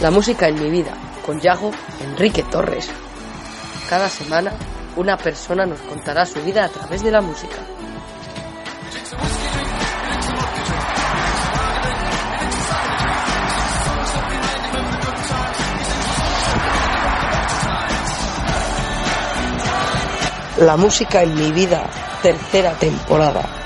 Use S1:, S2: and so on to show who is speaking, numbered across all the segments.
S1: La música en mi vida, con Yago Enrique Torres. Cada semana, una persona nos contará su vida a través de la música. La música en mi vida, tercera temporada.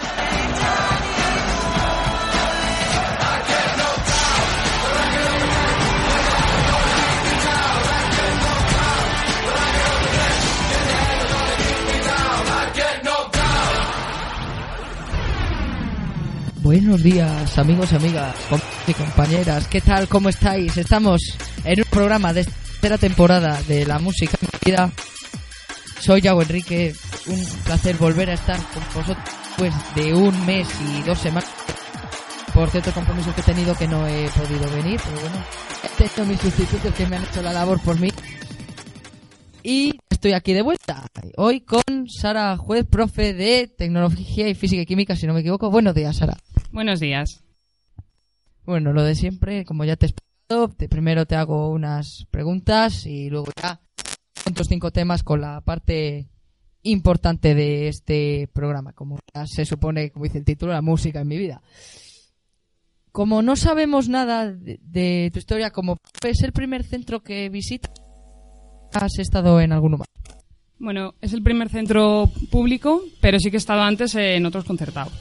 S2: Buenos días, amigos y amigas, y compañeras. ¿Qué tal? ¿Cómo estáis? Estamos en un programa de tercera temporada de la música. Soy Yago Enrique. Un placer volver a estar con vosotros después de un mes y dos semanas. Por cierto, compromisos que he tenido que no he podido venir, pero bueno, he tenido mis sustitutos que me han hecho la labor por mí. Y estoy aquí de vuelta. Hoy con Sara Juez, profe de Tecnología y Física y Química, si no me equivoco. Buenos días, Sara.
S3: Buenos días.
S2: Bueno, lo de siempre, como ya te he explicado, te- primero te hago unas preguntas y luego ya otros cinco temas con la parte importante de este programa, como ya se supone, como dice el título, la música en mi vida. Como no sabemos nada de, de tu historia, como es el primer centro que visitas, ¿has estado en alguno más?
S3: Bueno, es el primer centro público, pero sí que he estado antes en otros concertados.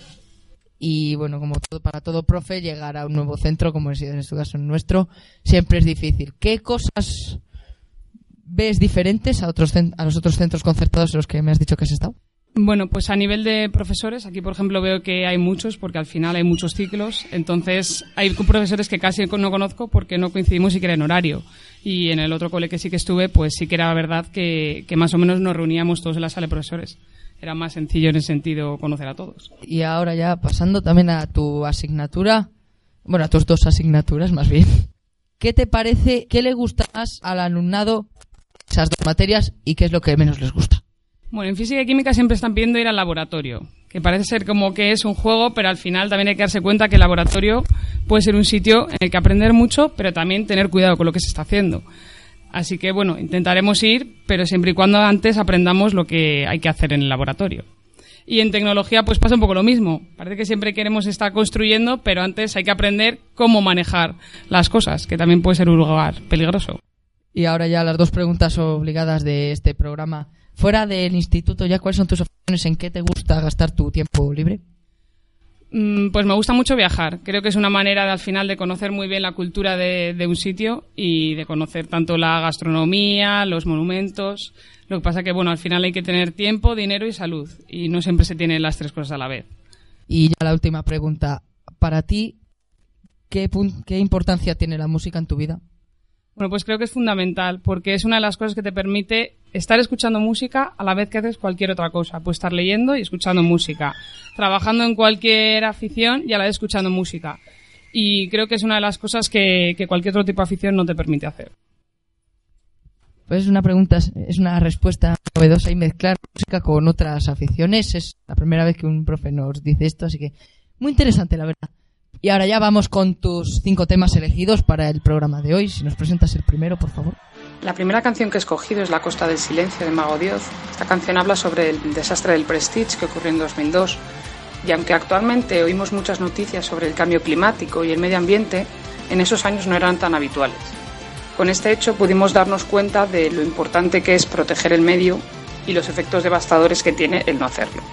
S2: Y bueno, como todo, para todo profe, llegar a un nuevo centro, como ha sido en este caso el nuestro, siempre es difícil. ¿Qué cosas ves diferentes a, otros, a los otros centros concertados en los que me has dicho que has estado?
S3: Bueno, pues a nivel de profesores, aquí por ejemplo veo que hay muchos, porque al final hay muchos ciclos, entonces hay profesores que casi no conozco porque no coincidimos siquiera en horario. Y en el otro cole que sí que estuve, pues sí que era verdad que, que más o menos nos reuníamos todos en la sala de profesores. Era más sencillo en ese sentido conocer a todos.
S2: Y ahora ya pasando también a tu asignatura, bueno, a tus dos asignaturas más bien. ¿Qué te parece, qué le gusta más al alumnado esas dos materias y qué es lo que menos les gusta?
S3: Bueno, en física y química siempre están pidiendo ir al laboratorio, que parece ser como que es un juego, pero al final también hay que darse cuenta que el laboratorio puede ser un sitio en el que aprender mucho, pero también tener cuidado con lo que se está haciendo. Así que bueno, intentaremos ir, pero siempre y cuando antes aprendamos lo que hay que hacer en el laboratorio. Y en tecnología pues pasa un poco lo mismo. Parece que siempre queremos estar construyendo, pero antes hay que aprender cómo manejar las cosas, que también puede ser un lugar peligroso.
S2: Y ahora ya las dos preguntas obligadas de este programa. Fuera del instituto, ya cuáles son tus opciones, en qué te gusta gastar tu tiempo libre.
S3: Mm, Pues me gusta mucho viajar. Creo que es una manera de, al final de conocer muy bien la cultura de, de un sitio y de conocer tanto la gastronomía, los monumentos. Lo que pasa que, bueno, al final hay que tener tiempo, dinero y salud. Y no siempre se tienen las tres cosas a la vez.
S2: Y ya la última pregunta. Para ti, ¿qué, qué importancia tiene la música en tu vida?
S3: Bueno, pues creo que es fundamental porque es una de las cosas que te permite estar escuchando música a la vez que haces cualquier otra cosa. Puedes estar leyendo y escuchando música, trabajando en cualquier afición y a la vez escuchando música. Y creo que es una de las cosas que, cualquier otro tipo de afición no te permite hacer.
S2: Pues es una pregunta, es una respuesta novedosa y mezclar música con otras aficiones. Es la primera vez que un profe nos dice esto, así que muy interesante, la verdad. Y ahora ya vamos con tus cinco temas elegidos para el programa de hoy. Si nos presentas el primero, por favor.
S4: La primera canción que he escogido es La Costa del Silencio de Mago Dios. Esta canción habla sobre el desastre del Prestige que ocurrió en 2002. Y aunque actualmente oímos muchas noticias sobre el cambio climático y el medio ambiente, en esos años no eran tan habituales.
S5: Con este hecho pudimos darnos cuenta de lo importante que es proteger el medio y los efectos devastadores que tiene el no hacerlo.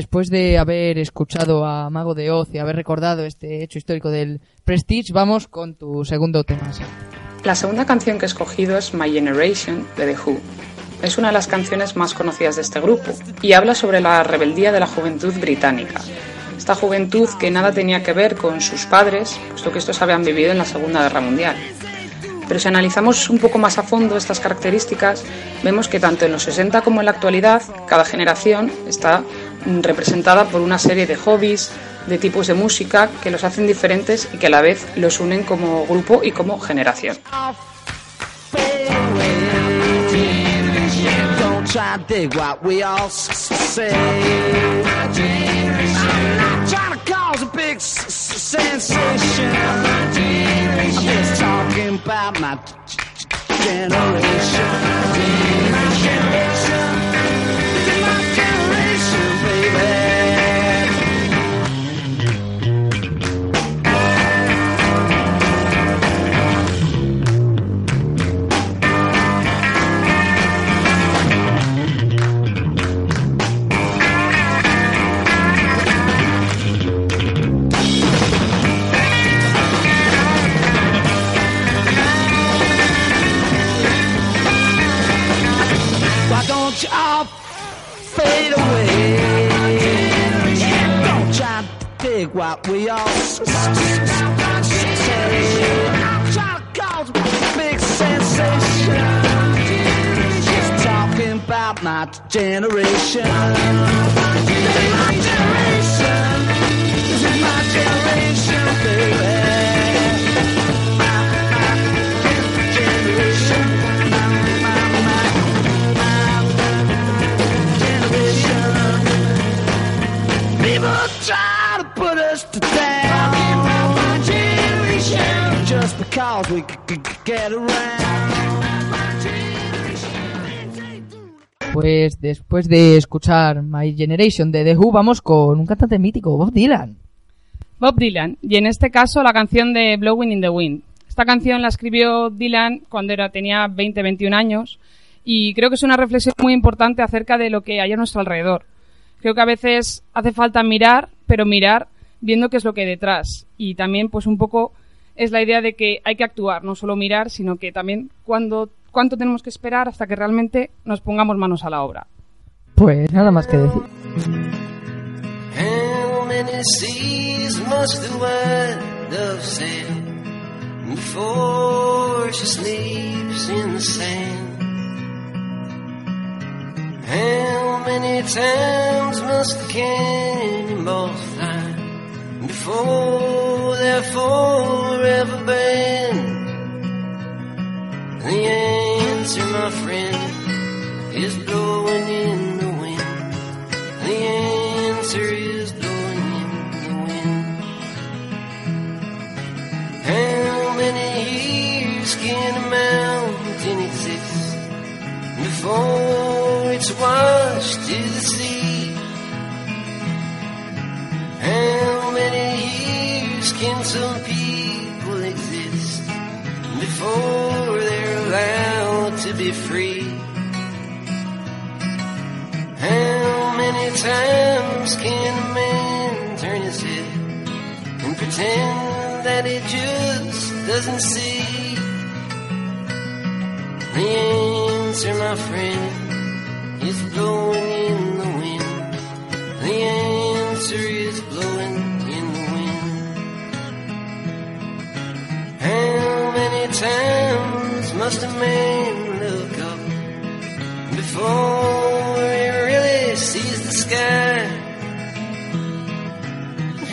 S2: Después de haber escuchado a Mago de Oz y haber recordado este hecho histórico del Prestige, vamos con tu segundo tema.
S5: La segunda canción que he escogido es My Generation de The Who. Es una de las canciones más conocidas de este grupo y habla sobre la rebeldía de la juventud británica. Esta juventud que nada tenía que ver con sus padres, puesto que estos habían vivido en la Segunda Guerra Mundial. Pero si analizamos un poco más a fondo estas características, vemos que tanto en los 60 como en la actualidad, cada generación está representada por una serie de hobbies, de tipos de música que los hacen diferentes y que a la vez los unen como grupo y como generación.
S6: My generation. My generation. This is my generation, baby. My, my generation. My, my, my, my generation. People try to put us down. Just because we c- c- get around.
S2: Pues después de escuchar My Generation de The Who, vamos con un cantante mítico, Bob Dylan.
S3: Bob Dylan, y en este caso la canción de Blowing in the Wind. Esta canción la escribió Dylan cuando era, tenía 20-21 años y creo que es una reflexión muy importante acerca de lo que hay a nuestro alrededor. Creo que a veces hace falta mirar, pero mirar viendo qué es lo que hay detrás. Y también pues un poco es la idea de que hay que actuar, no solo mirar, sino que también cuando, cuánto tenemos que esperar hasta que realmente nos pongamos manos a la obra.
S2: Pues nada más que decir.
S7: How many seas must the white dove sail before she sleeps in the sand? How many times must the cannonballs fly before they're forever banned? The answer, my friend, is blowing in the wind. The answer is blowing in the wind. How many years can a mountain exist before it's washed to the sea? How many years can some people exist before be free? How many times can a man turn his head and pretend that he just doesn't see? The answer, my friend, is blowing in the wind. The answer is blowing in the wind. How many times must a man before he really sees the sky?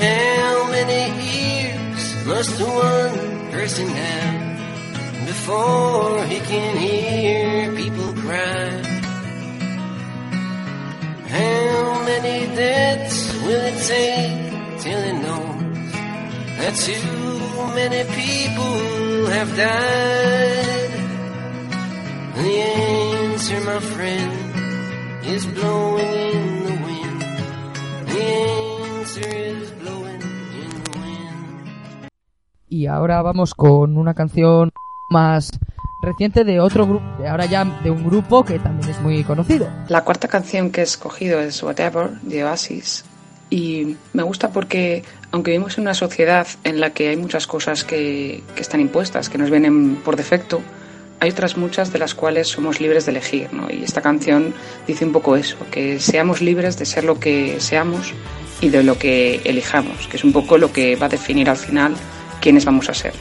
S7: How many ears must one person have before he can hear people cry? How many deaths will it take till he knows that too many people have died? The answer, my friend, is blowing in the wind. The answer is blowing in the wind.
S2: Y ahora vamos con una canción más reciente de otro grupo, ahora ya de un grupo que también es muy conocido.
S8: La cuarta canción que he escogido es Whatever de Oasis y me gusta porque aunque vivimos en una sociedad en la que hay muchas cosas que, que están impuestas, que nos vienen por defecto, hay otras muchas de las cuales somos libres de elegir, ¿no? Y esta canción dice un poco eso, que seamos libres de ser lo que seamos y de lo que elijamos, que es un poco lo que va a definir al final quiénes vamos a ser.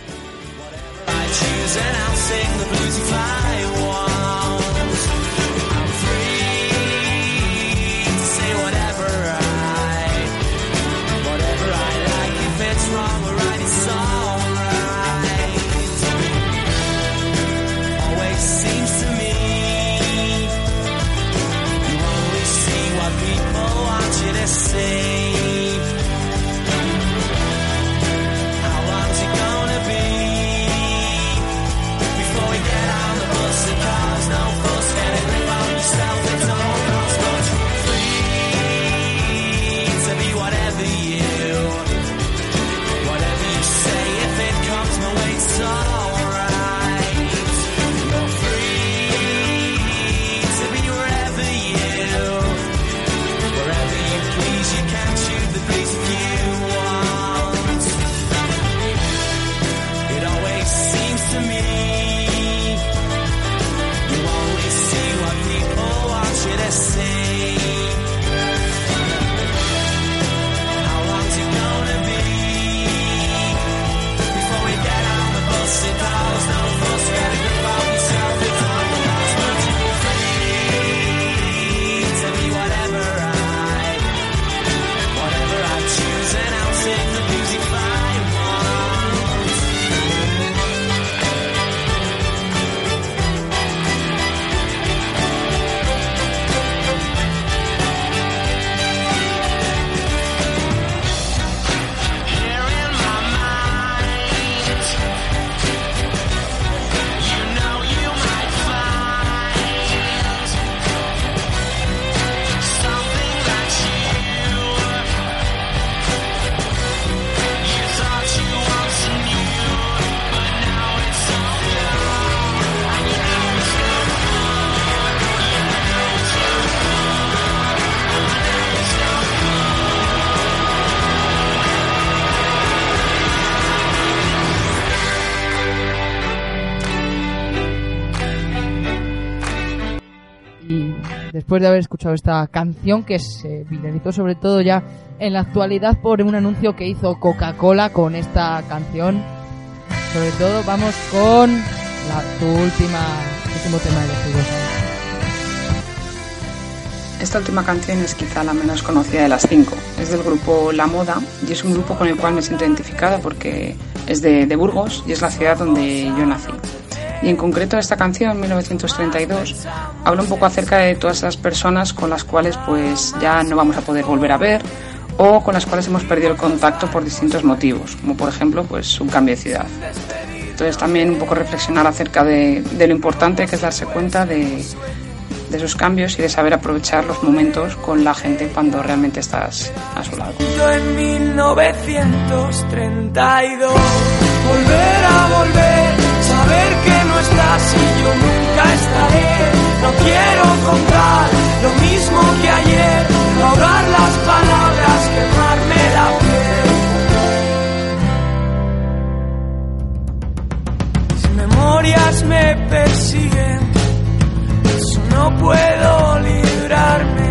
S2: Después de haber escuchado esta canción que se viralizó sobre todo ya en la actualidad por un anuncio que hizo Coca-Cola con esta canción. Sobre todo vamos con la, tu última último tema elegido.
S8: Esta última canción es quizá la menos conocida de las cinco. Es del grupo La Moda y es un grupo con el cual me siento identificada porque es de, de Burgos y es la ciudad donde yo nací.
S4: Y en concreto esta canción, 1932, habla un poco acerca de todas esas personas con las cuales pues ya no vamos a poder volver a ver o con las cuales hemos perdido el contacto por distintos motivos, como por ejemplo pues un cambio de ciudad. Entonces también un poco reflexionar acerca de, de lo importante que es darse cuenta de, de esos cambios y de saber aprovechar los momentos con la gente cuando realmente estás a su lado.
S9: Yo en 1932 volver a volver, estás y yo nunca estaré. No quiero contar lo mismo que ayer, ahogar las palabras, quemarme la piel. Mis memorias me persiguen, eso no puedo librarme.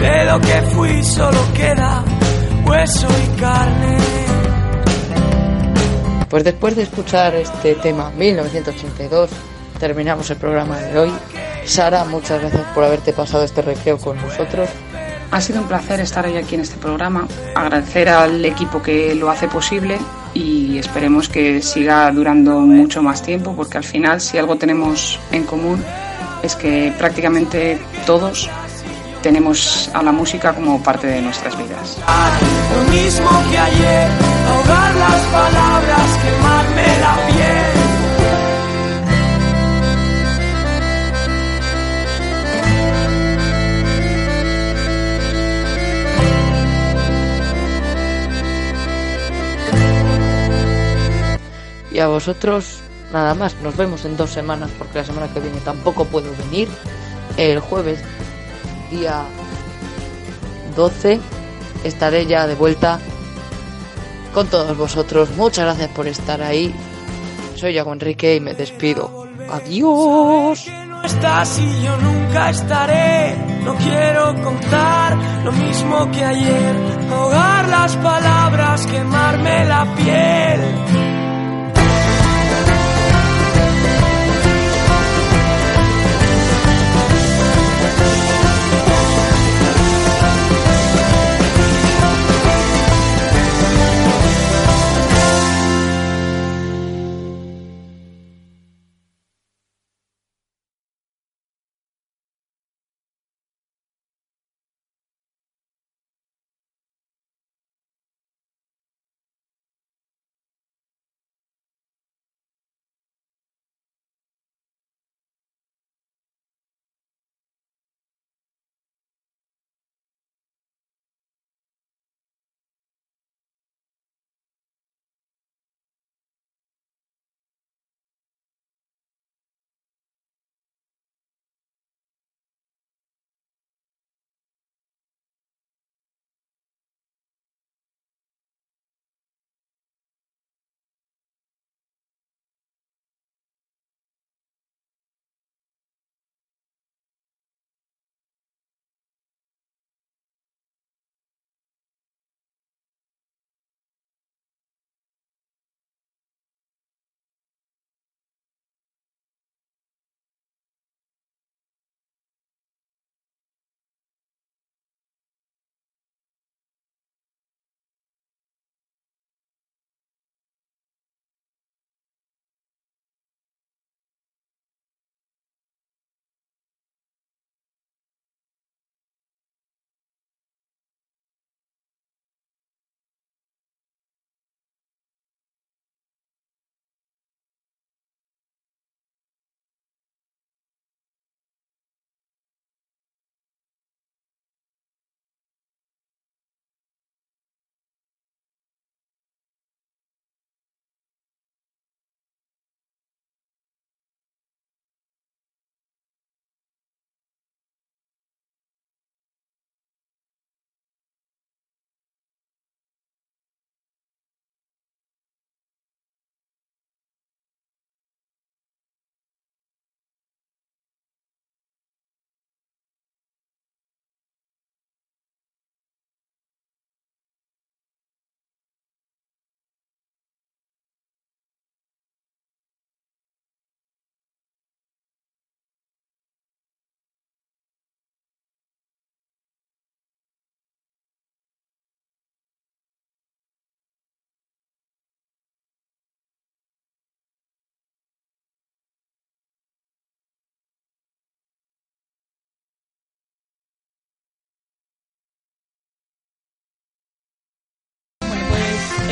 S9: De lo que fui solo queda hueso y carne.
S1: Pues después de escuchar este tema 1982, terminamos el programa de hoy. Sara, muchas gracias por haberte pasado este recreo con nosotros.
S4: Ha sido un placer estar hoy aquí en este programa, agradecer al equipo que lo hace posible y esperemos que siga durando mucho más tiempo porque al final si algo tenemos en común es que prácticamente todos tenemos a la música como parte de nuestras vidas.
S9: Lo mismo que ayer, las palabras, quemarme la piel.
S1: Y a vosotros, nada más, nos vemos en dos semanas porque la semana que viene tampoco puedo venir. El jueves, día 12, estaré ya de vuelta con todos vosotros. Muchas gracias por estar ahí. Soy Yago Enrique y me despido. Adiós.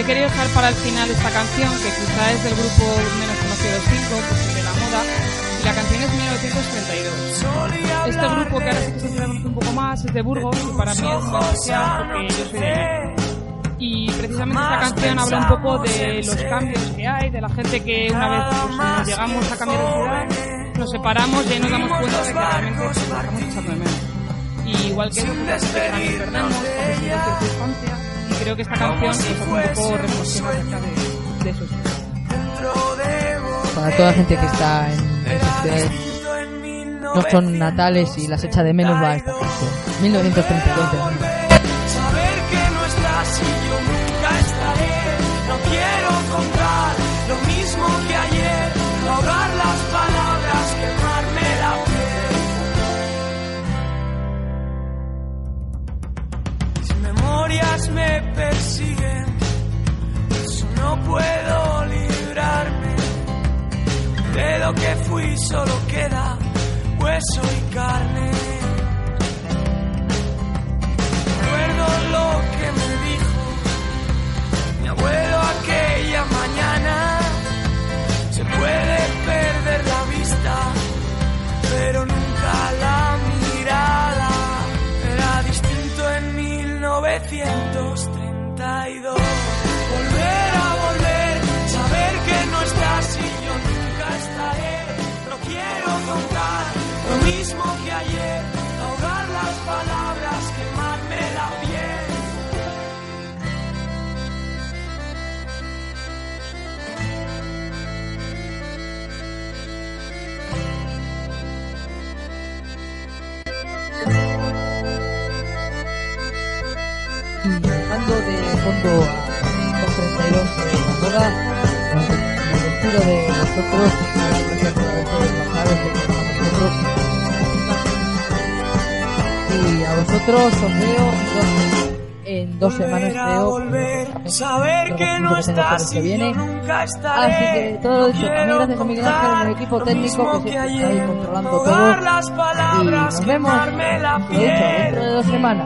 S3: Quería dejar para el final esta canción, que quizá es del grupo menos conocido de cinco, pues de la moda, y la canción es 1932. Este grupo, que ahora sí que se conoce un poco más, es de Burgos, y para mí es especial porque yo soy de allí. Y precisamente esta canción habla un poco de los cambios que hay, de la gente que una vez pues, llegamos a cambiar de ciudad, nos separamos y nos damos cuenta de que realmente estamos echando de menos. Y igual que eso, pues, que también perdemos, a veces de circunstancia, y creo que esta canción hace un poco reflexión acerca de, de eso.
S2: Para toda la gente que está en esas ciudades no son natales y las echa de menos va esta canción. 1932 de Burgos.
S9: Saber que no estás y yo nunca estaré. No quiero contar puedo librarme. De lo que fui solo queda hueso y carne. Recuerdo lo que me dijo mi abuelo aquella mañana. Se puede perder la vista, pero nunca la mirada. Era distinto en 1932. Quiero contar lo mismo que ayer, ahogar las palabras, quemarme la piel.
S2: Y dejando de fondo a 232 de moda, me despido de nosotros, con nosotros. Y a vosotros os veo entonces en dos semanas creo.
S9: volver, saber que no estás
S2: que viene.
S9: nunca estaré.
S2: Así que todo lo dicho, también gracias a Miguel Ángel, el equipo técnico que
S9: mismo
S2: siempre está ahí controlando todo. Y nos vemos, lo dicho, dentro de dos semanas.